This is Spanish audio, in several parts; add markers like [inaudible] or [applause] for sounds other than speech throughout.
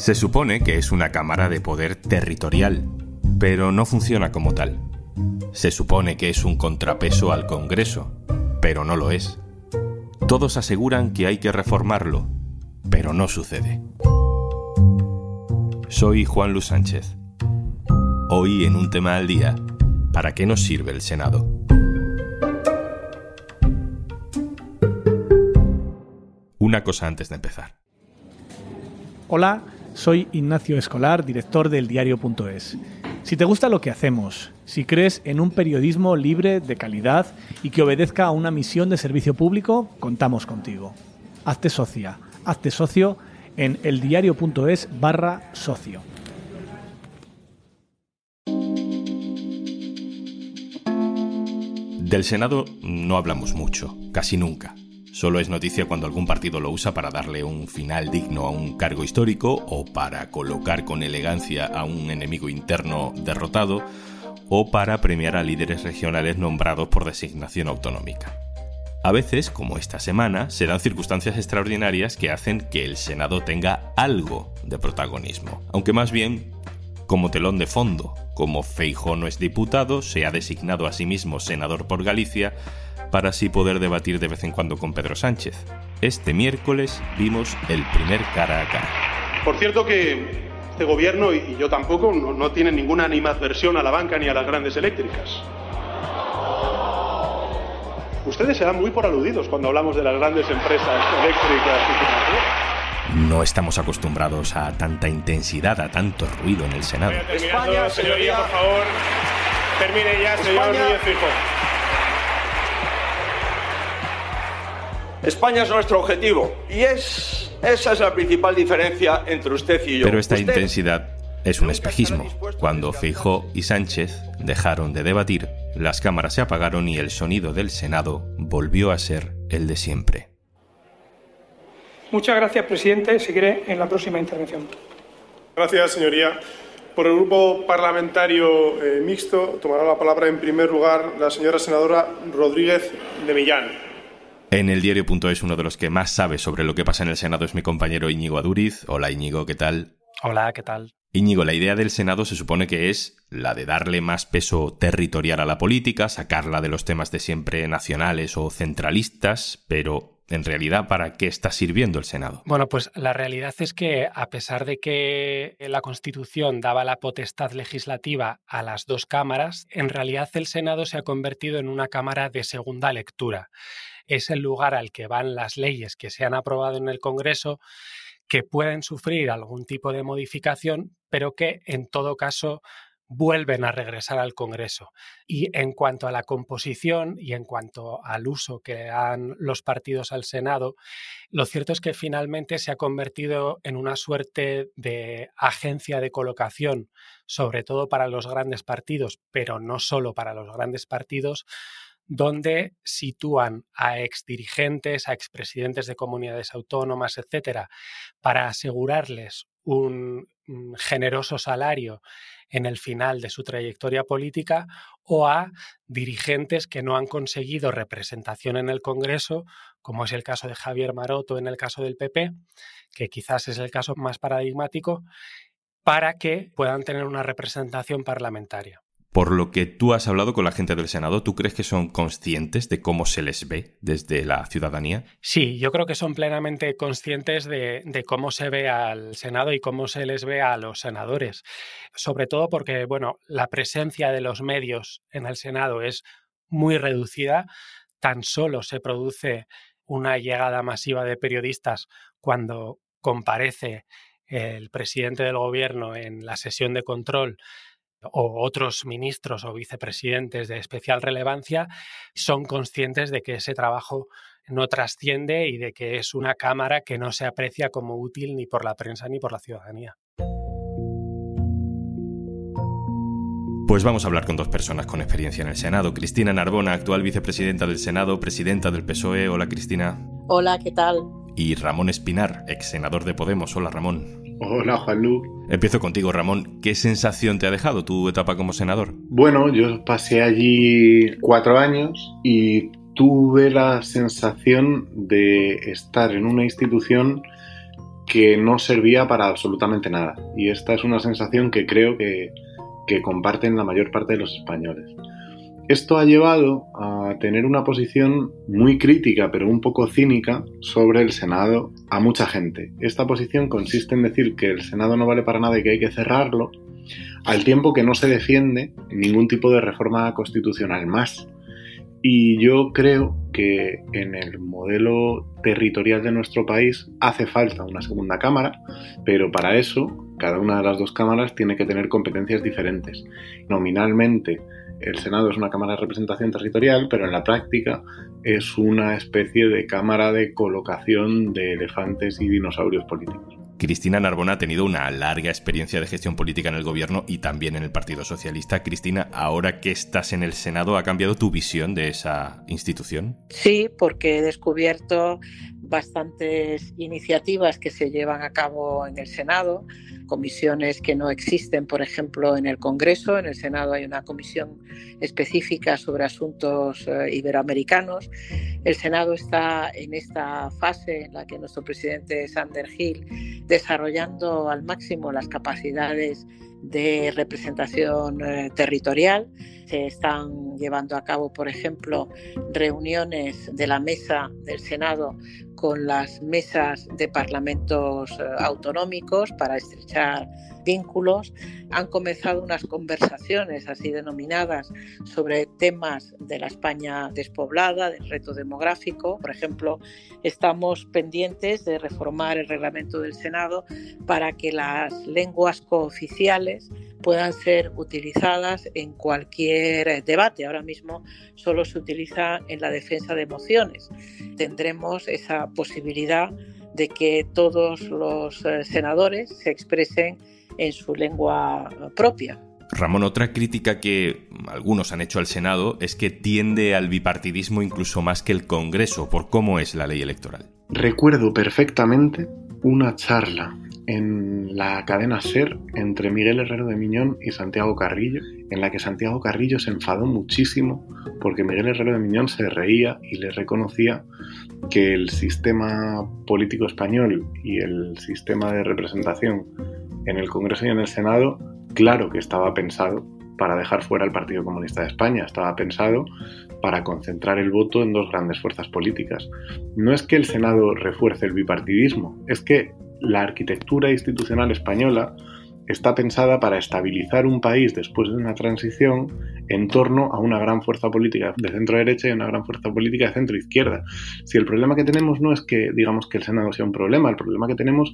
Se supone que es una cámara de poder territorial, pero no funciona como tal. Se supone que es un contrapeso al Congreso, pero no lo es. Todos aseguran que hay que reformarlo, pero no sucede. Soy Juan Luis Sánchez. Hoy en un tema al día, ¿para qué nos sirve el Senado? Una cosa antes de empezar. Hola, soy Ignacio Escolar, director del diario.es. Si te gusta lo que hacemos, si crees en un periodismo libre, de calidad y que obedezca a una misión de servicio público, contamos contigo. Hazte socia, hazte socio en eldiario.es barra socio. Del Senado no hablamos mucho, casi nunca. Solo es noticia cuando algún partido lo usa para darle un final digno a un cargo histórico o para colocar con elegancia a un enemigo interno derrotado o para premiar a líderes regionales nombrados por designación autonómica. A veces, como esta semana, serán circunstancias extraordinarias que hacen que el Senado tenga algo de protagonismo, aunque más bien como telón de fondo, como Feijó no es diputado, se ha designado a sí mismo senador por Galicia, para así poder debatir de vez en cuando con Pedro Sánchez. Este miércoles vimos el primer cara a cara. Por cierto que este gobierno, y yo tampoco, no, no tienen ninguna animadversión a la banca ni a las grandes eléctricas. Ustedes se dan muy por aludidos cuando hablamos de las grandes empresas eléctricas y financieras. No estamos acostumbrados a tanta intensidad, a tanto ruido en el Senado. España, señoría, por favor, termine ya, señor Núñez Fijo. España es nuestro objetivo y es esa es la principal diferencia entre usted y yo. Pero esta Usted intensidad es un espejismo. Cuando Feijó y Sánchez dejaron de debatir, las cámaras se apagaron y el sonido del Senado volvió a ser el de siempre. Muchas gracias, presidente. Seguiré en la próxima intervención. Gracias, señoría. Por el grupo parlamentario eh, mixto tomará la palabra en primer lugar la señora senadora Rodríguez de Millán. En el diario.es uno de los que más sabe sobre lo que pasa en el Senado es mi compañero Íñigo Aduriz. Hola Íñigo, ¿qué tal? Hola, ¿qué tal? Íñigo, la idea del Senado se supone que es la de darle más peso territorial a la política, sacarla de los temas de siempre nacionales o centralistas, pero en realidad, ¿para qué está sirviendo el Senado? Bueno, pues la realidad es que a pesar de que la Constitución daba la potestad legislativa a las dos cámaras, en realidad el Senado se ha convertido en una cámara de segunda lectura. Es el lugar al que van las leyes que se han aprobado en el Congreso que pueden sufrir algún tipo de modificación, pero que en todo caso vuelven a regresar al Congreso. Y en cuanto a la composición y en cuanto al uso que dan los partidos al Senado, lo cierto es que finalmente se ha convertido en una suerte de agencia de colocación, sobre todo para los grandes partidos, pero no solo para los grandes partidos, donde sitúan a exdirigentes, a expresidentes de comunidades autónomas, etcétera, para asegurarles un generoso salario en el final de su trayectoria política o a dirigentes que no han conseguido representación en el Congreso, como es el caso de Javier Maroto en el caso del PP, que quizás es el caso más paradigmático, para que puedan tener una representación parlamentaria. Por lo que tú has hablado con la gente del Senado, ¿tú crees que son conscientes de cómo se les ve desde la ciudadanía? Sí, yo creo que son plenamente conscientes de, cómo se ve al Senado y cómo se les ve a los senadores. Sobre todo porque, bueno, la presencia de los medios en el Senado es muy reducida. Tan solo se produce una llegada masiva de periodistas cuando comparece el presidente del gobierno en la sesión de control o otros ministros o vicepresidentes de especial relevancia son conscientes de que ese trabajo no trasciende y de que es una cámara que no se aprecia como útil ni por la prensa ni por la ciudadanía. Pues vamos a hablar con dos personas con experiencia en el Senado. Cristina Narbona, actual vicepresidenta del Senado, presidenta del PSOE. Hola Cristina. Hola, ¿qué tal? Y Ramón Espinar, ex senador de Podemos. Hola Ramón. Hola, Juanlu. Empiezo contigo, Ramón. ¿Qué sensación te ha dejado tu etapa como senador? Bueno, yo pasé allí cuatro años y tuve la sensación de estar en una institución que no servía para absolutamente nada. Y esta es una sensación que creo que, que comparten la mayor parte de los españoles. Esto ha llevado a tener una posición muy crítica, pero un poco cínica, sobre el Senado a mucha gente. Esta posición consiste en decir que el Senado no vale para nada y que hay que cerrarlo, al tiempo que no se defiende ningún tipo de reforma constitucional más. Y yo creo que en el modelo territorial de nuestro país hace falta una segunda cámara, pero para eso cada una de las dos cámaras tiene que tener competencias diferentes. Nominalmente el Senado es una cámara de representación territorial, pero en la práctica es una especie de cámara de colocación de elefantes y dinosaurios políticos. Cristina Narbona ha tenido una larga experiencia de gestión política en el gobierno y también en el Partido Socialista. Cristina, ahora que estás en el Senado, ¿ha cambiado tu visión de esa institución? Sí, porque he descubierto bastantes iniciativas que se llevan a cabo en el Senado, comisiones que no existen, por ejemplo, en el Congreso. En el Senado hay una comisión específica sobre asuntos eh, iberoamericanos. El Senado está en esta fase en la que nuestro presidente Sander Hill desarrollando al máximo las capacidades de representación eh, territorial. Se están llevando a cabo, por ejemplo, reuniones de la mesa del Senado con las mesas de parlamentos eh, autonómicos para estrechar vínculos. Han comenzado unas conversaciones así denominadas sobre temas de la España despoblada, del reto demográfico. Por ejemplo, estamos pendientes de reformar el reglamento del Senado para que las lenguas cooficiales puedan ser utilizadas en cualquier debate. Ahora mismo solo se utiliza en la defensa de mociones. Tendremos esa posibilidad de que todos los eh, senadores se expresen en su lengua propia. Ramón, otra crítica que algunos han hecho al Senado es que tiende al bipartidismo incluso más que el Congreso por cómo es la ley electoral. Recuerdo perfectamente una charla en la cadena SER entre Miguel Herrero de Miñón y Santiago Carrillo, en la que Santiago Carrillo se enfadó muchísimo porque Miguel Herrero de Miñón se reía y le reconocía que el sistema político español y el sistema de representación en el Congreso y en el Senado, claro que estaba pensado para dejar fuera al Partido Comunista de España, estaba pensado para concentrar el voto en dos grandes fuerzas políticas. No es que el Senado refuerce el bipartidismo, es que la arquitectura institucional española está pensada para estabilizar un país después de una transición en torno a una gran fuerza política de centro derecha y una gran fuerza política de centro izquierda. Si el problema que tenemos no es que digamos que el Senado sea un problema, el problema que tenemos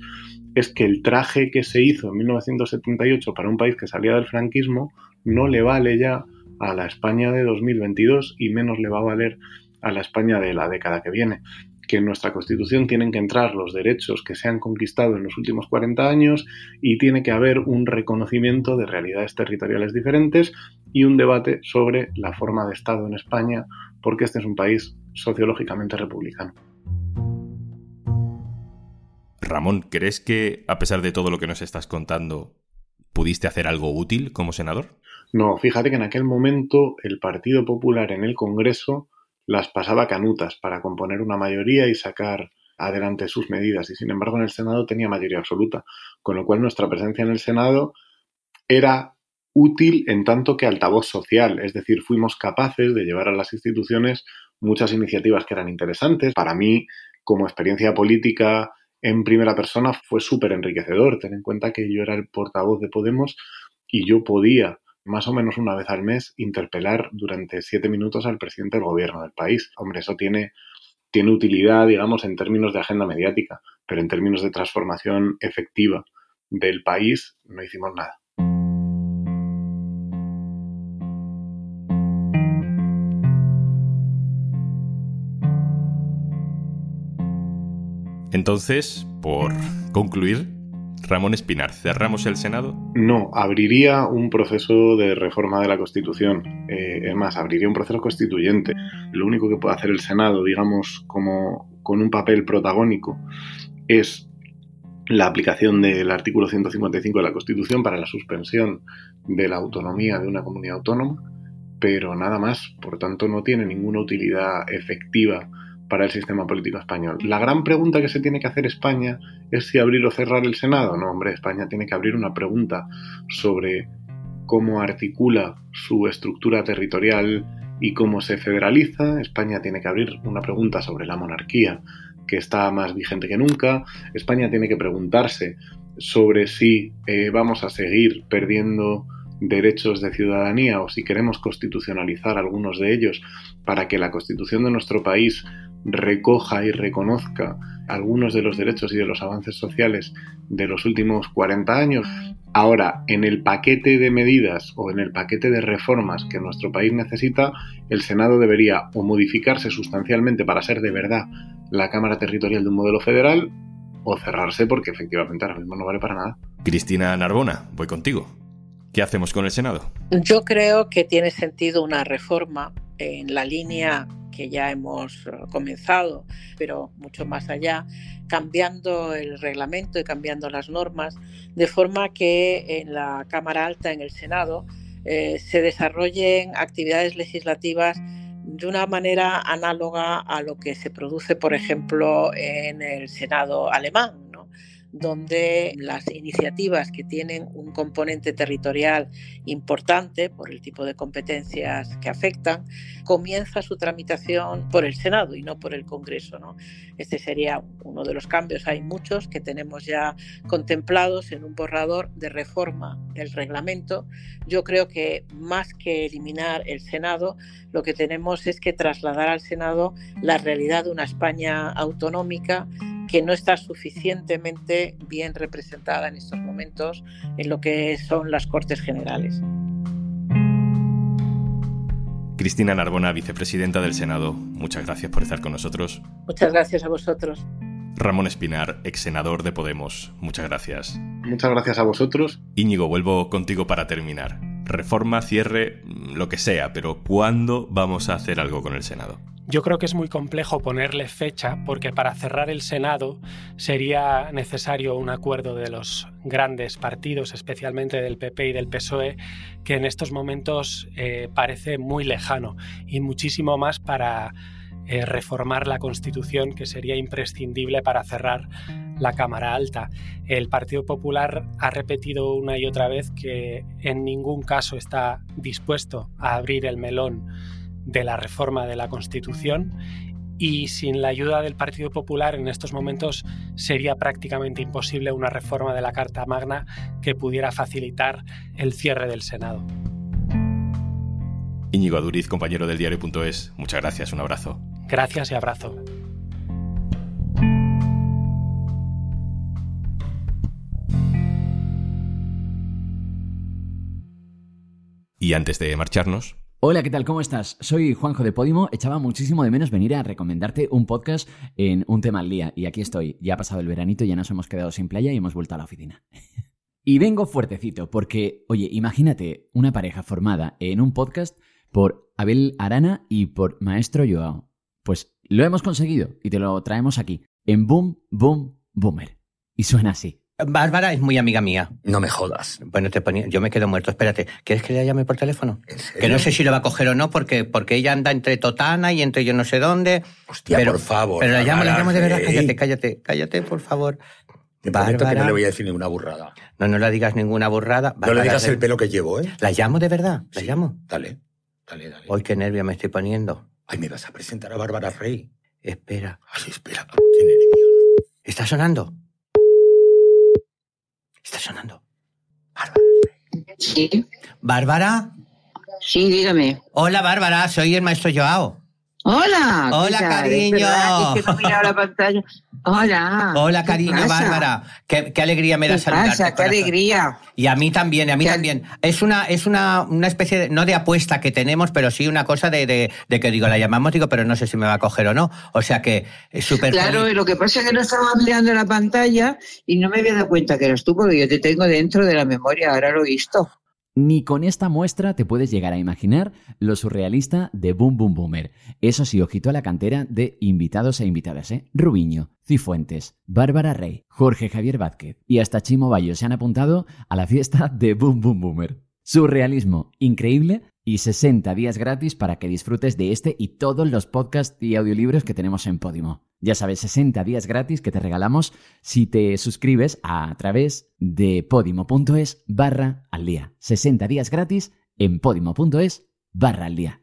es que el traje que se hizo en 1978 para un país que salía del franquismo no le vale ya a la España de 2022 y menos le va a valer a la España de la década que viene que en nuestra Constitución tienen que entrar los derechos que se han conquistado en los últimos 40 años y tiene que haber un reconocimiento de realidades territoriales diferentes y un debate sobre la forma de Estado en España, porque este es un país sociológicamente republicano. Ramón, ¿crees que, a pesar de todo lo que nos estás contando, pudiste hacer algo útil como senador? No, fíjate que en aquel momento el Partido Popular en el Congreso las pasaba canutas para componer una mayoría y sacar adelante sus medidas y sin embargo en el Senado tenía mayoría absoluta, con lo cual nuestra presencia en el Senado era útil en tanto que altavoz social, es decir, fuimos capaces de llevar a las instituciones muchas iniciativas que eran interesantes. Para mí, como experiencia política en primera persona, fue súper enriquecedor. Ten en cuenta que yo era el portavoz de Podemos y yo podía más o menos una vez al mes interpelar durante siete minutos al presidente del gobierno del país. Hombre, eso tiene, tiene utilidad, digamos, en términos de agenda mediática, pero en términos de transformación efectiva del país no hicimos nada. Entonces, por concluir, Ramón Espinar, ¿cerramos el Senado? No, abriría un proceso de reforma de la Constitución. Eh, es más, abriría un proceso constituyente. Lo único que puede hacer el Senado, digamos, como con un papel protagónico, es la aplicación del artículo 155 de la Constitución para la suspensión de la autonomía de una comunidad autónoma, pero nada más. Por tanto, no tiene ninguna utilidad efectiva para el sistema político español. La gran pregunta que se tiene que hacer España es si abrir o cerrar el Senado. No, hombre, España tiene que abrir una pregunta sobre cómo articula su estructura territorial y cómo se federaliza. España tiene que abrir una pregunta sobre la monarquía, que está más vigente que nunca. España tiene que preguntarse sobre si eh, vamos a seguir perdiendo derechos de ciudadanía o si queremos constitucionalizar algunos de ellos para que la constitución de nuestro país recoja y reconozca algunos de los derechos y de los avances sociales de los últimos 40 años. Ahora, en el paquete de medidas o en el paquete de reformas que nuestro país necesita, el Senado debería o modificarse sustancialmente para ser de verdad la Cámara Territorial de un modelo federal o cerrarse porque efectivamente ahora mismo no vale para nada. Cristina Narbona, voy contigo. ¿Qué hacemos con el Senado? Yo creo que tiene sentido una reforma en la línea que ya hemos eh, comenzado, pero mucho más allá, cambiando el reglamento y cambiando las normas, de forma que en la Cámara Alta, en el Senado, eh, se desarrollen actividades legislativas de una manera análoga a lo que se produce, por ejemplo, en el Senado alemán, donde las iniciativas que tienen un componente territorial importante por el tipo de competencias que afectan, comienza su tramitación por el Senado y no por el Congreso. ¿no? Este sería uno de los cambios. Hay muchos que tenemos ya contemplados en un borrador de reforma del reglamento. Yo creo que más que eliminar el Senado, lo que tenemos es que trasladar al Senado la realidad de una España autonómica que no está suficientemente bien representada en estos momentos en lo que son las Cortes Generales. Cristina Narbona, vicepresidenta del Senado, muchas gracias por estar con nosotros. Muchas gracias a vosotros. Ramón Espinar, ex senador de Podemos, muchas gracias. Muchas gracias a vosotros. Íñigo, vuelvo contigo para terminar. Reforma, cierre, lo que sea, pero ¿cuándo vamos a hacer algo con el Senado? Yo creo que es muy complejo ponerle fecha porque para cerrar el Senado sería necesario un acuerdo de los grandes partidos, especialmente del PP y del PSOE, que en estos momentos eh, parece muy lejano y muchísimo más para eh, reformar la Constitución, que sería imprescindible para cerrar la Cámara Alta. El Partido Popular ha repetido una y otra vez que en ningún caso está dispuesto a abrir el melón de la reforma de la Constitución y sin la ayuda del Partido Popular en estos momentos sería prácticamente imposible una reforma de la Carta Magna que pudiera facilitar el cierre del Senado. Íñigo Aduriz, compañero del diario.es, muchas gracias, un abrazo. Gracias y abrazo. Y antes de marcharnos, Hola, ¿qué tal? ¿Cómo estás? Soy Juanjo de Podimo. Echaba muchísimo de menos venir a recomendarte un podcast en un tema al día. Y aquí estoy. Ya ha pasado el veranito, ya nos hemos quedado sin playa y hemos vuelto a la oficina. [laughs] y vengo fuertecito, porque, oye, imagínate una pareja formada en un podcast por Abel Arana y por Maestro Joao. Pues lo hemos conseguido y te lo traemos aquí, en Boom, Boom, Boomer. Y suena así. Bárbara es muy amiga mía. No me jodas. Bueno, te ponía, yo me quedo muerto. Espérate, ¿quieres que le llame por teléfono? Que no sé si lo va a coger o no, porque, porque ella anda entre Totana y entre yo no sé dónde. Hostia, pero, por favor. Pero la llamo, la llamo de verdad. Cállate, cállate, cállate, por favor. Te prometo que no le voy a decir ninguna burrada. No, no le digas ninguna burrada. no le digas el pelo que llevo, ¿eh? La llamo de verdad, la llamo. Dale, dale, dale. Hoy qué nervio me estoy poniendo. Ay, me vas a presentar a Bárbara Rey. Espera. Ay, espera, qué nervios. ¿Está sonando? Está sonando. Bárbara. Sí. ¿Bárbara? Sí, dígame. Hola, Bárbara, soy el maestro Joao. Hola. Hola, cariño. Es, que no miraba la pantalla. Hola. Hola, cariño, Bárbara. Qué, qué, alegría me da ¿Qué saludarte. Pasa? Qué alegría. Y a mí también, a mí ¿Qué? también. Es una, es una, una especie de, no de apuesta que tenemos, pero sí una cosa de, de, de, que digo, la llamamos, digo, pero no sé si me va a coger o no. O sea que es súper Claro, feliz. y lo que pasa es que no estaba mirando la pantalla y no me había dado cuenta que eras tú, porque yo te tengo dentro de la memoria, ahora lo he visto. Ni con esta muestra te puedes llegar a imaginar lo surrealista de Boom Boom Boomer. Eso sí, ojito a la cantera de invitados e invitadas, ¿eh? Rubiño, Cifuentes, Bárbara Rey, Jorge Javier Vázquez y hasta Chimo Bayo se han apuntado a la fiesta de Boom Boom Boomer. Surrealismo increíble y 60 días gratis para que disfrutes de este y todos los podcasts y audiolibros que tenemos en Podimo. Ya sabes, 60 días gratis que te regalamos si te suscribes a través de podimo.es barra al día. 60 días gratis en podimo.es barra al día.